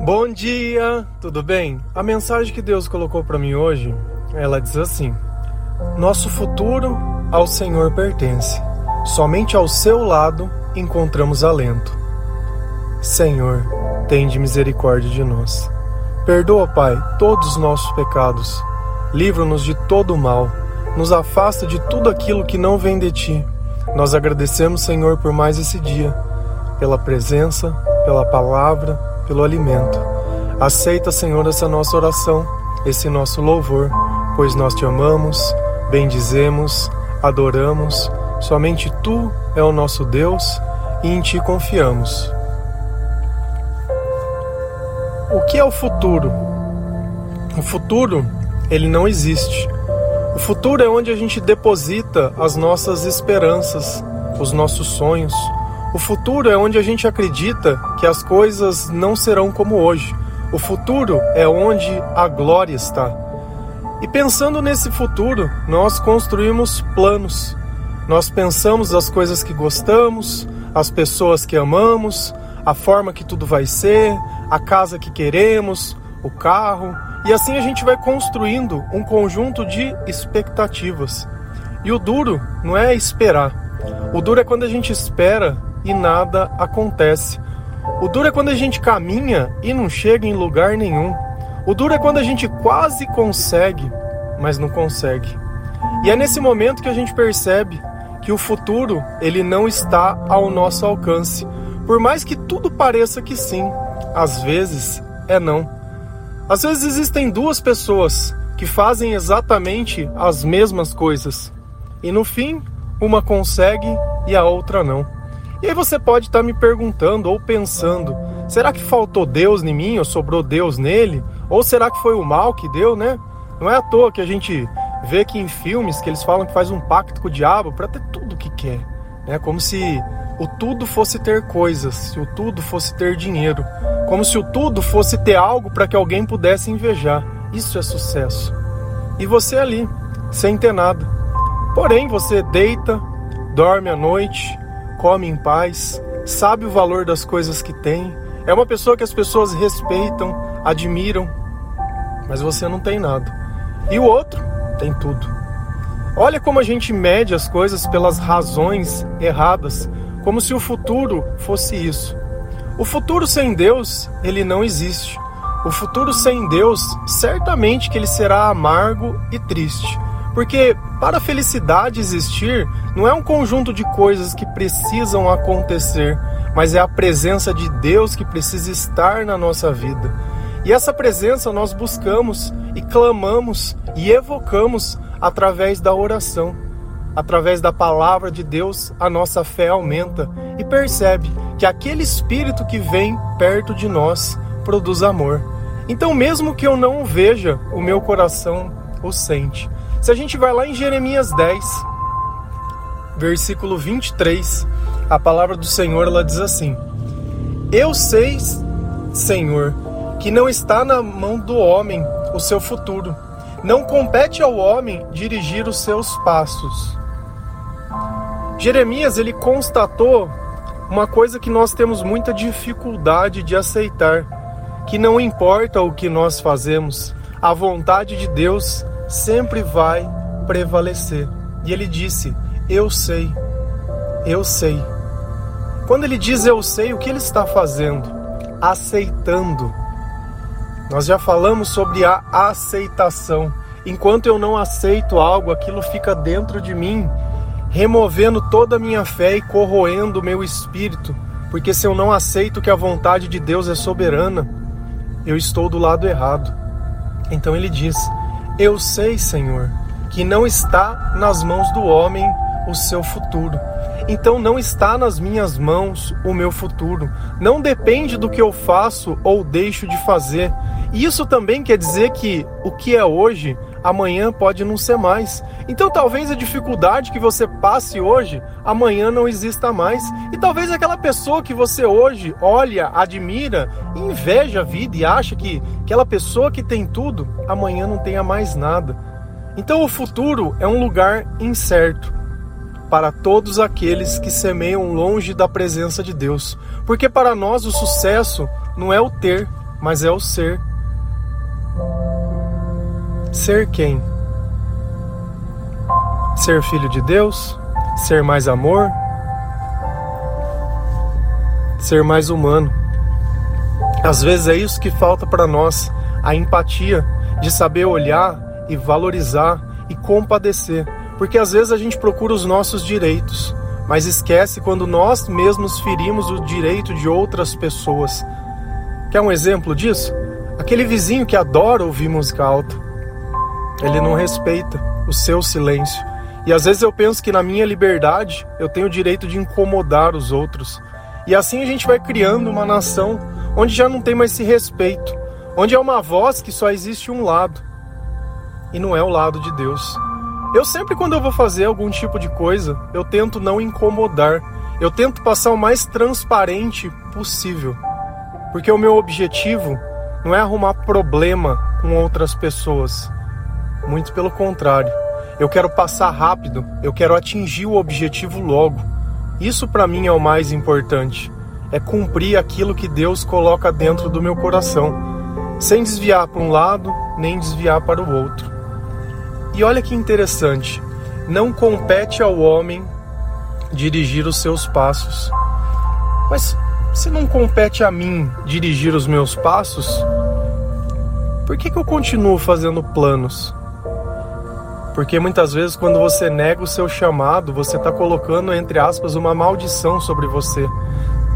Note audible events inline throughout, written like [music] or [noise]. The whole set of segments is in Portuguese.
Bom dia, tudo bem? A mensagem que Deus colocou para mim hoje, ela diz assim: Nosso futuro ao Senhor pertence. Somente ao seu lado encontramos alento. Senhor, tende misericórdia de nós. Perdoa, Pai, todos os nossos pecados. Livra-nos de todo o mal. Nos afasta de tudo aquilo que não vem de ti. Nós agradecemos, Senhor, por mais esse dia, pela presença, pela palavra, pelo alimento. Aceita, Senhor, essa nossa oração, esse nosso louvor, pois nós te amamos, bendizemos, adoramos. Somente tu é o nosso Deus e em ti confiamos. O que é o futuro? O futuro, ele não existe. O futuro é onde a gente deposita as nossas esperanças, os nossos sonhos. O futuro é onde a gente acredita que as coisas não serão como hoje. O futuro é onde a glória está. E pensando nesse futuro, nós construímos planos. Nós pensamos as coisas que gostamos, as pessoas que amamos, a forma que tudo vai ser, a casa que queremos, o carro, e assim a gente vai construindo um conjunto de expectativas. E o duro não é esperar. O duro é quando a gente espera e nada acontece. O duro é quando a gente caminha e não chega em lugar nenhum. O duro é quando a gente quase consegue, mas não consegue. E é nesse momento que a gente percebe que o futuro ele não está ao nosso alcance. Por mais que tudo pareça que sim, às vezes é não. Às vezes existem duas pessoas que fazem exatamente as mesmas coisas e no fim uma consegue e a outra não. E aí você pode estar me perguntando ou pensando: será que faltou Deus em mim ou sobrou Deus nele? Ou será que foi o mal que deu, né? Não é à toa que a gente vê que em filmes que eles falam que faz um pacto com o diabo para ter tudo o que quer. É como se o tudo fosse ter coisas, se o tudo fosse ter dinheiro, como se o tudo fosse ter algo para que alguém pudesse invejar. Isso é sucesso. E você ali, sem ter nada. Porém, você deita, dorme à noite, come em paz, sabe o valor das coisas que tem, é uma pessoa que as pessoas respeitam, admiram, mas você não tem nada. E o outro tem tudo. Olha como a gente mede as coisas pelas razões erradas, como se o futuro fosse isso. O futuro sem Deus, ele não existe. O futuro sem Deus, certamente que ele será amargo e triste. Porque para a felicidade existir, não é um conjunto de coisas que precisam acontecer, mas é a presença de Deus que precisa estar na nossa vida. E essa presença nós buscamos e clamamos e evocamos através da oração. Através da palavra de Deus, a nossa fé aumenta e percebe que aquele espírito que vem perto de nós produz amor. Então, mesmo que eu não o veja, o meu coração o sente. Se a gente vai lá em Jeremias 10, versículo 23, a palavra do Senhor ela diz assim: Eu sei, Senhor, que não está na mão do homem o seu futuro. Não compete ao homem dirigir os seus passos. Jeremias ele constatou uma coisa que nós temos muita dificuldade de aceitar, que não importa o que nós fazemos, a vontade de Deus sempre vai prevalecer. E ele disse: Eu sei, eu sei. Quando ele diz eu sei, o que ele está fazendo? Aceitando nós já falamos sobre a aceitação. Enquanto eu não aceito algo, aquilo fica dentro de mim, removendo toda a minha fé e corroendo o meu espírito. Porque se eu não aceito que a vontade de Deus é soberana, eu estou do lado errado. Então ele diz: Eu sei, Senhor, que não está nas mãos do homem o seu futuro. Então não está nas minhas mãos o meu futuro. Não depende do que eu faço ou deixo de fazer. Isso também quer dizer que o que é hoje, amanhã pode não ser mais. Então talvez a dificuldade que você passe hoje, amanhã não exista mais. E talvez aquela pessoa que você hoje olha, admira, inveja a vida e acha que aquela pessoa que tem tudo, amanhã não tenha mais nada. Então o futuro é um lugar incerto. para todos aqueles que semeiam longe da presença de Deus. Porque para nós o sucesso não é o ter, mas é o ser. Ser quem? Ser filho de Deus? Ser mais amor? Ser mais humano? Às vezes é isso que falta para nós, a empatia de saber olhar e valorizar e compadecer porque às vezes a gente procura os nossos direitos, mas esquece quando nós mesmos ferimos o direito de outras pessoas. Quer um exemplo disso? Aquele vizinho que adora ouvir música alta. Ele não respeita o seu silêncio. E às vezes eu penso que na minha liberdade eu tenho o direito de incomodar os outros. E assim a gente vai criando uma nação onde já não tem mais esse respeito, onde é uma voz que só existe um lado. E não é o lado de Deus. Eu sempre, quando eu vou fazer algum tipo de coisa, eu tento não incomodar. Eu tento passar o mais transparente possível. Porque o meu objetivo não é arrumar problema com outras pessoas. Muito pelo contrário. Eu quero passar rápido, eu quero atingir o objetivo logo. Isso para mim é o mais importante. É cumprir aquilo que Deus coloca dentro do meu coração, sem desviar para um lado nem desviar para o outro. E olha que interessante, não compete ao homem dirigir os seus passos. Mas se não compete a mim dirigir os meus passos, por que, que eu continuo fazendo planos? Porque muitas vezes, quando você nega o seu chamado, você está colocando, entre aspas, uma maldição sobre você.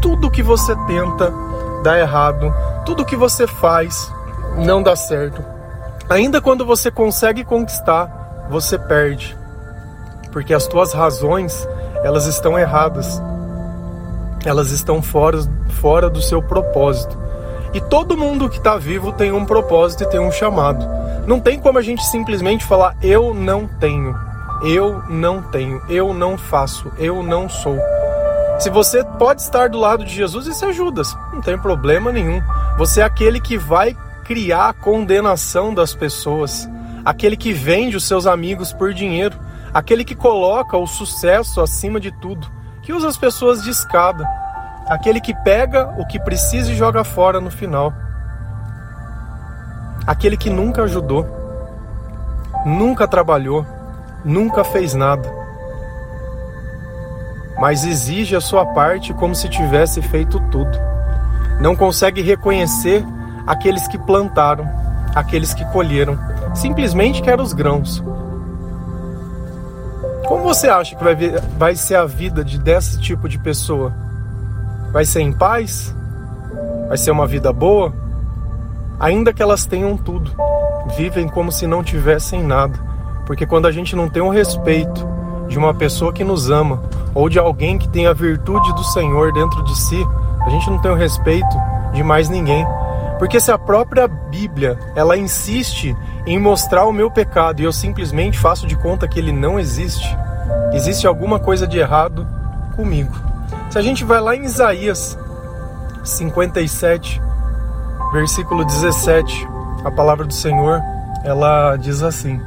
Tudo que você tenta dá errado, tudo que você faz não dá certo. Ainda quando você consegue conquistar, você perde. Porque as tuas razões, elas estão erradas. Elas estão fora, fora do seu propósito. E todo mundo que está vivo tem um propósito e tem um chamado. Não tem como a gente simplesmente falar eu não tenho, eu não tenho, eu não faço, eu não sou. Se você pode estar do lado de Jesus, isso é Judas, não tem problema nenhum. Você é aquele que vai criar a condenação das pessoas, aquele que vende os seus amigos por dinheiro, aquele que coloca o sucesso acima de tudo, que usa as pessoas de escada, aquele que pega o que precisa e joga fora no final, aquele que nunca ajudou, nunca trabalhou, nunca fez nada, mas exige a sua parte como se tivesse feito tudo. Não consegue reconhecer aqueles que plantaram, aqueles que colheram, simplesmente quer os grãos. Como você acha que vai, ver, vai ser a vida de desse tipo de pessoa? Vai ser em paz? Vai ser uma vida boa? Ainda que elas tenham tudo, vivem como se não tivessem nada. Porque quando a gente não tem o respeito de uma pessoa que nos ama ou de alguém que tem a virtude do Senhor dentro de si, a gente não tem o respeito de mais ninguém. Porque se a própria Bíblia, ela insiste em mostrar o meu pecado e eu simplesmente faço de conta que ele não existe, existe alguma coisa de errado comigo. Se a gente vai lá em Isaías 57, versículo 17, a palavra do Senhor, ela diz assim: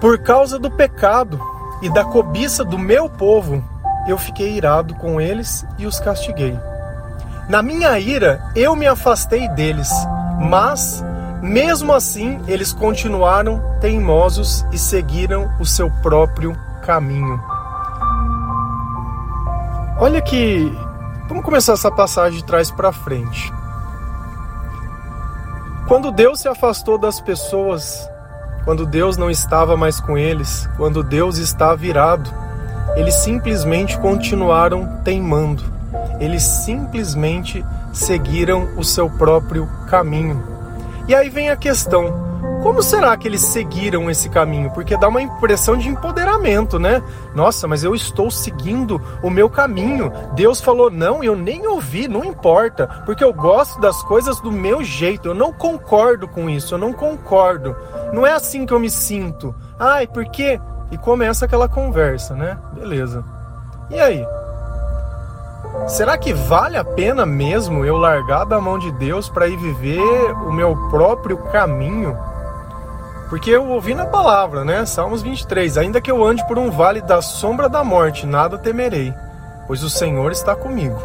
Por causa do pecado e da cobiça do meu povo, eu fiquei irado com eles e os castiguei. Na minha ira, eu me afastei deles, mas, mesmo assim, eles continuaram teimosos e seguiram o seu próprio caminho. Olha que. Vamos começar essa passagem de trás para frente. Quando Deus se afastou das pessoas, quando Deus não estava mais com eles, quando Deus está virado, eles simplesmente continuaram teimando eles simplesmente seguiram o seu próprio caminho. E aí vem a questão: como será que eles seguiram esse caminho? Porque dá uma impressão de empoderamento, né? Nossa, mas eu estou seguindo o meu caminho. Deus falou não, eu nem ouvi, não importa, porque eu gosto das coisas do meu jeito. Eu não concordo com isso, eu não concordo. Não é assim que eu me sinto. Ai, por quê? E começa aquela conversa, né? Beleza. E aí? Será que vale a pena mesmo eu largar da mão de Deus para ir viver o meu próprio caminho? Porque eu ouvi na palavra, né? Salmos 23: Ainda que eu ande por um vale da sombra da morte, nada temerei, pois o Senhor está comigo.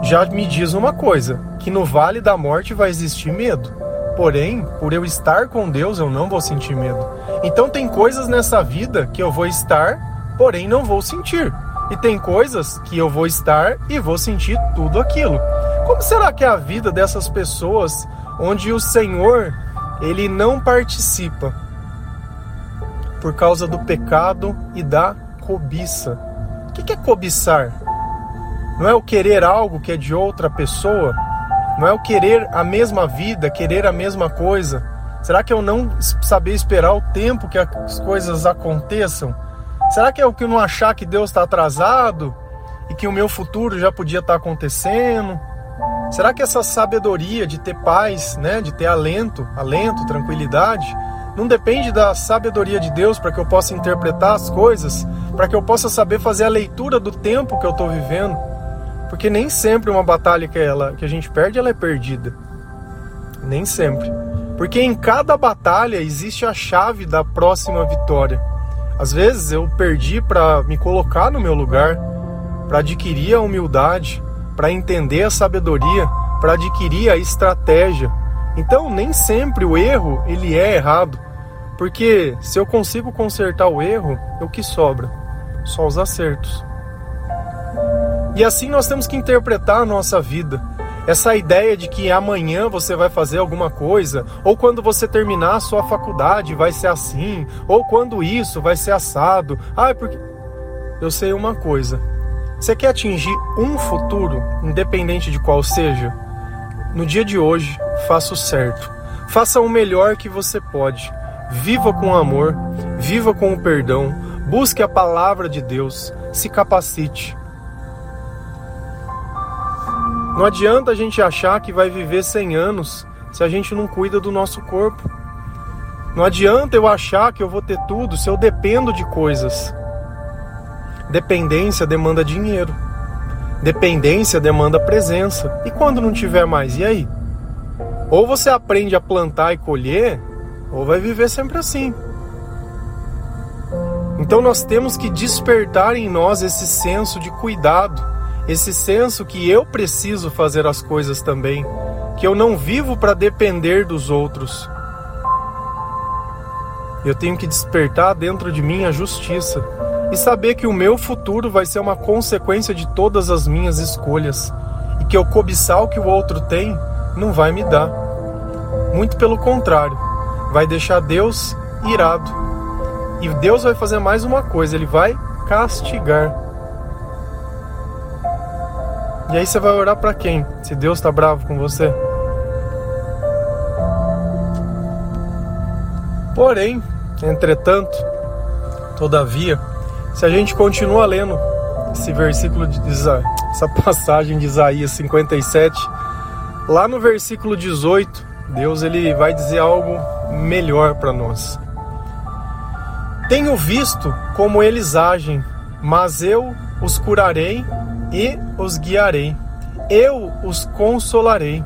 Já me diz uma coisa: que no vale da morte vai existir medo. Porém, por eu estar com Deus, eu não vou sentir medo. Então, tem coisas nessa vida que eu vou estar, porém não vou sentir. E tem coisas que eu vou estar e vou sentir tudo aquilo. Como será que é a vida dessas pessoas onde o Senhor ele não participa por causa do pecado e da cobiça. O que é cobiçar? Não é o querer algo que é de outra pessoa? Não é o querer a mesma vida, querer a mesma coisa? Será que eu não saber esperar o tempo que as coisas aconteçam? Será que é o que não achar que Deus está atrasado e que o meu futuro já podia estar tá acontecendo? Será que essa sabedoria de ter paz, né, de ter alento, alento, tranquilidade, não depende da sabedoria de Deus para que eu possa interpretar as coisas, para que eu possa saber fazer a leitura do tempo que eu estou vivendo? Porque nem sempre uma batalha que, ela, que a gente perde, ela é perdida. Nem sempre. Porque em cada batalha existe a chave da próxima vitória. Às vezes eu perdi para me colocar no meu lugar, para adquirir a humildade, para entender a sabedoria, para adquirir a estratégia. Então, nem sempre o erro ele é errado, porque se eu consigo consertar o erro, é o que sobra? Só os acertos. E assim nós temos que interpretar a nossa vida. Essa ideia de que amanhã você vai fazer alguma coisa, ou quando você terminar a sua faculdade vai ser assim, ou quando isso vai ser assado. Ah, é porque. Eu sei uma coisa: você quer atingir um futuro, independente de qual seja? No dia de hoje, faça o certo. Faça o melhor que você pode. Viva com amor, viva com o perdão, busque a palavra de Deus, se capacite. Não adianta a gente achar que vai viver 100 anos se a gente não cuida do nosso corpo. Não adianta eu achar que eu vou ter tudo se eu dependo de coisas. Dependência demanda dinheiro. Dependência demanda presença. E quando não tiver mais, e aí? Ou você aprende a plantar e colher, ou vai viver sempre assim. Então nós temos que despertar em nós esse senso de cuidado, esse senso que eu preciso fazer as coisas também, que eu não vivo para depender dos outros. Eu tenho que despertar dentro de mim a justiça e saber que o meu futuro vai ser uma consequência de todas as minhas escolhas e que eu cobiçar o que o outro tem não vai me dar. Muito pelo contrário, vai deixar Deus irado. E Deus vai fazer mais uma coisa, ele vai castigar. E aí você vai orar para quem? Se Deus está bravo com você? Porém, entretanto, todavia, se a gente continua lendo esse versículo de Isaías, essa passagem de Isaías 57, lá no versículo 18, Deus ele vai dizer algo melhor para nós. Tenho visto como eles agem, mas eu os curarei e os guiarei. Eu os consolarei.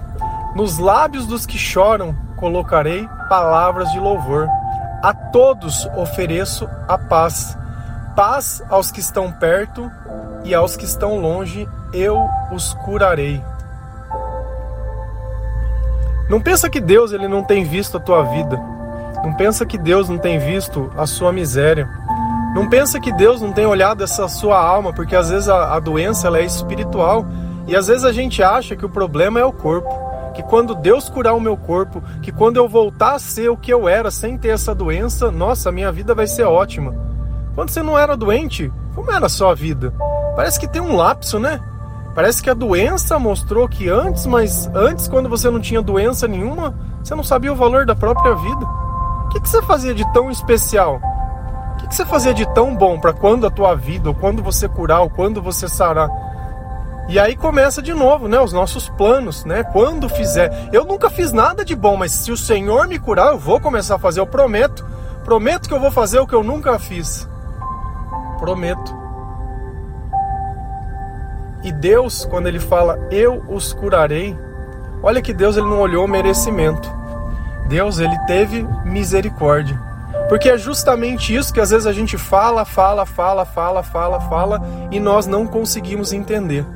Nos lábios dos que choram colocarei palavras de louvor. A todos ofereço a paz Paz aos que estão perto e aos que estão longe, eu os curarei. Não pensa que Deus ele não tem visto a tua vida. Não pensa que Deus não tem visto a sua miséria. Não pensa que Deus não tem olhado essa sua alma, porque às vezes a, a doença ela é espiritual e às vezes a gente acha que o problema é o corpo. Que quando Deus curar o meu corpo, que quando eu voltar a ser o que eu era sem ter essa doença, nossa, minha vida vai ser ótima. Quando você não era doente, como era a sua vida? Parece que tem um lapso, né? Parece que a doença mostrou que antes, mas antes, quando você não tinha doença nenhuma, você não sabia o valor da própria vida. O que, que você fazia de tão especial? O que, que você fazia de tão bom para quando a tua vida, ou quando você curar, ou quando você sarar? E aí começa de novo, né? Os nossos planos, né? Quando fizer. Eu nunca fiz nada de bom, mas se o Senhor me curar, eu vou começar a fazer. Eu prometo. Prometo que eu vou fazer o que eu nunca fiz prometo. E Deus, quando ele fala eu os curarei, olha que Deus ele não olhou o merecimento. Deus ele teve misericórdia. Porque é justamente isso que às vezes a gente fala, fala, fala, fala, fala, fala e nós não conseguimos entender.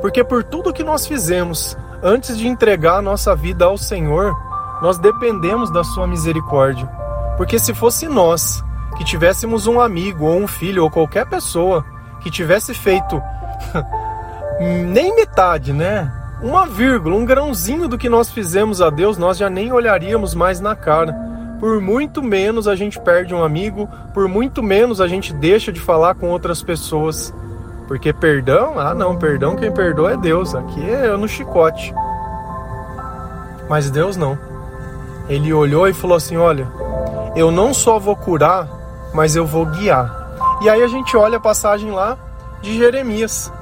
Porque por tudo que nós fizemos antes de entregar a nossa vida ao Senhor, nós dependemos da sua misericórdia. Porque se fosse nós que tivéssemos um amigo ou um filho ou qualquer pessoa que tivesse feito [laughs] nem metade, né? Uma vírgula, um grãozinho do que nós fizemos a Deus, nós já nem olharíamos mais na cara. Por muito menos a gente perde um amigo, por muito menos a gente deixa de falar com outras pessoas. Porque perdão, ah não, perdão quem perdoa é Deus. Aqui é no chicote. Mas Deus não. Ele olhou e falou assim: Olha, eu não só vou curar, mas eu vou guiar. E aí a gente olha a passagem lá de Jeremias.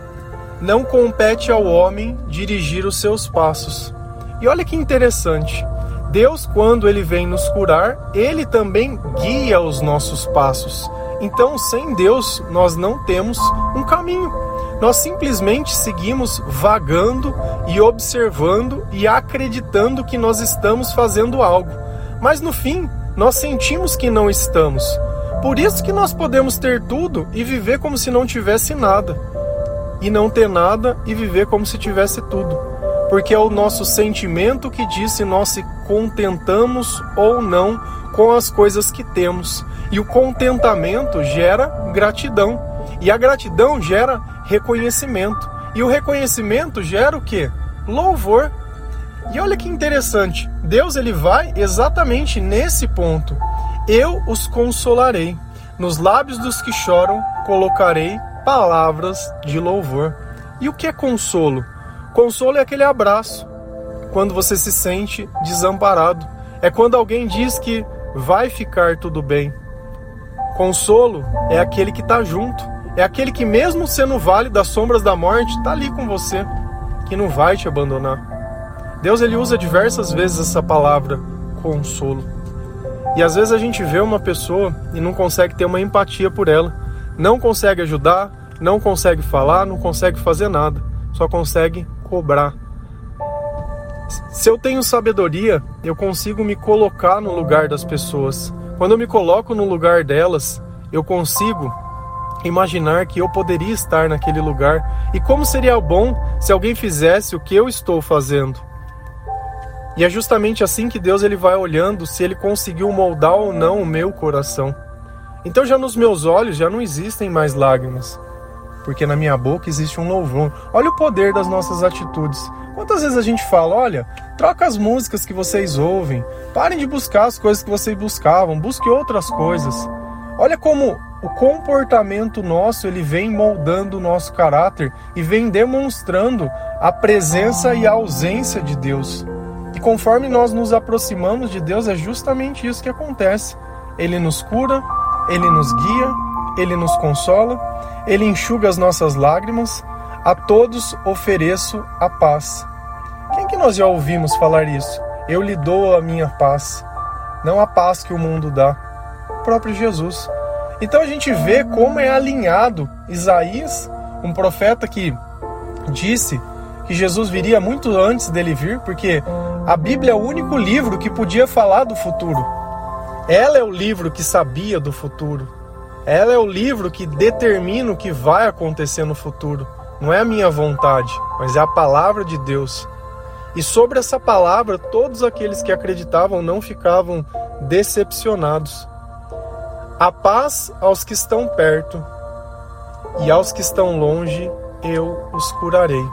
Não compete ao homem dirigir os seus passos. E olha que interessante. Deus, quando ele vem nos curar, ele também guia os nossos passos. Então, sem Deus, nós não temos um caminho. Nós simplesmente seguimos vagando e observando e acreditando que nós estamos fazendo algo. Mas no fim, nós sentimos que não estamos. Por isso que nós podemos ter tudo e viver como se não tivesse nada. E não ter nada e viver como se tivesse tudo. Porque é o nosso sentimento que diz se nós se contentamos ou não com as coisas que temos. E o contentamento gera gratidão. E a gratidão gera reconhecimento. E o reconhecimento gera o que? Louvor. E olha que interessante, Deus ele vai exatamente nesse ponto. Eu os consolarei. Nos lábios dos que choram colocarei palavras de louvor. E o que é consolo? Consolo é aquele abraço quando você se sente desamparado. É quando alguém diz que vai ficar tudo bem. Consolo é aquele que está junto. É aquele que, mesmo sendo vale das sombras da morte, está ali com você, que não vai te abandonar. Deus ele usa diversas vezes essa palavra consolo. E às vezes a gente vê uma pessoa e não consegue ter uma empatia por ela, não consegue ajudar, não consegue falar, não consegue fazer nada, só consegue cobrar. Se eu tenho sabedoria, eu consigo me colocar no lugar das pessoas. Quando eu me coloco no lugar delas, eu consigo imaginar que eu poderia estar naquele lugar e como seria bom se alguém fizesse o que eu estou fazendo. E é justamente assim que Deus ele vai olhando se ele conseguiu moldar ou não o meu coração. Então já nos meus olhos já não existem mais lágrimas, porque na minha boca existe um louvor. Olha o poder das nossas atitudes. Quantas vezes a gente fala, olha, troca as músicas que vocês ouvem, parem de buscar as coisas que vocês buscavam, busque outras coisas. Olha como o comportamento nosso ele vem moldando o nosso caráter e vem demonstrando a presença e a ausência de Deus. Conforme nós nos aproximamos de Deus, é justamente isso que acontece. Ele nos cura, ele nos guia, ele nos consola, ele enxuga as nossas lágrimas, a todos ofereço a paz. Quem que nós já ouvimos falar isso? Eu lhe dou a minha paz, não a paz que o mundo dá. O próprio Jesus. Então a gente vê como é alinhado Isaías, um profeta que disse que Jesus viria muito antes dele vir, porque a Bíblia é o único livro que podia falar do futuro. Ela é o livro que sabia do futuro. Ela é o livro que determina o que vai acontecer no futuro. Não é a minha vontade, mas é a palavra de Deus. E sobre essa palavra, todos aqueles que acreditavam não ficavam decepcionados. A paz aos que estão perto, e aos que estão longe eu os curarei.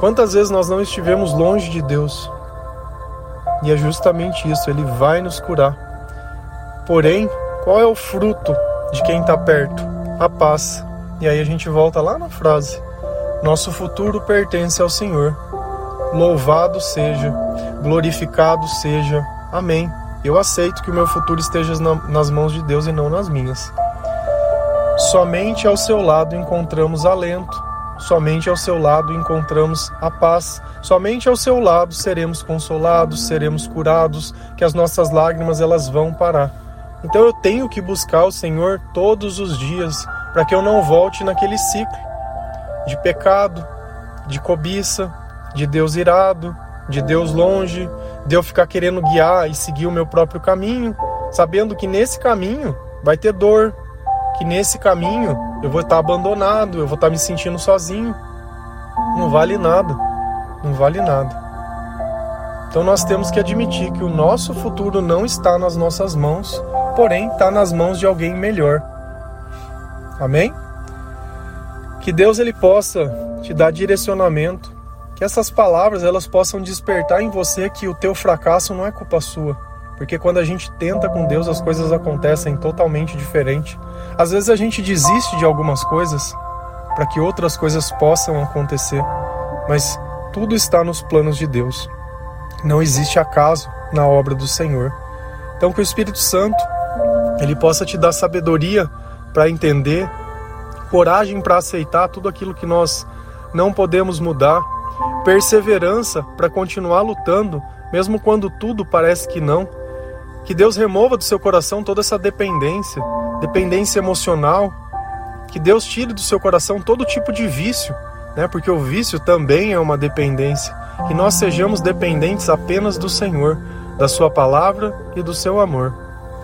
Quantas vezes nós não estivemos longe de Deus? E é justamente isso, Ele vai nos curar. Porém, qual é o fruto de quem está perto, a paz. E aí a gente volta lá na frase: Nosso futuro pertence ao Senhor. Louvado seja, glorificado seja. Amém. Eu aceito que o meu futuro esteja nas mãos de Deus e não nas minhas. Somente ao seu lado encontramos alento, somente ao seu lado encontramos a paz, somente ao seu lado seremos consolados, seremos curados, que as nossas lágrimas elas vão parar. Então eu tenho que buscar o Senhor todos os dias para que eu não volte naquele ciclo de pecado, de cobiça, de Deus irado, de Deus longe, de eu ficar querendo guiar e seguir o meu próprio caminho, sabendo que nesse caminho vai ter dor, que nesse caminho eu vou estar abandonado, eu vou estar me sentindo sozinho. Não vale nada, não vale nada. Então nós temos que admitir que o nosso futuro não está nas nossas mãos, porém está nas mãos de alguém melhor. Amém? Que Deus ele possa te dar direcionamento, que essas palavras elas possam despertar em você que o teu fracasso não é culpa sua, porque quando a gente tenta com Deus as coisas acontecem totalmente diferente. Às vezes a gente desiste de algumas coisas para que outras coisas possam acontecer, mas tudo está nos planos de Deus. Não existe acaso na obra do Senhor. Então que o Espírito Santo ele possa te dar sabedoria para entender, coragem para aceitar tudo aquilo que nós não podemos mudar, perseverança para continuar lutando, mesmo quando tudo parece que não. Que Deus remova do seu coração toda essa dependência, dependência emocional. Que Deus tire do seu coração todo tipo de vício, né? Porque o vício também é uma dependência que nós sejamos dependentes apenas do Senhor, da Sua palavra e do seu amor.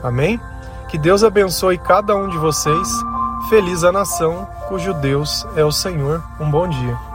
Amém? Que Deus abençoe cada um de vocês. Feliz a nação cujo Deus é o Senhor. Um bom dia.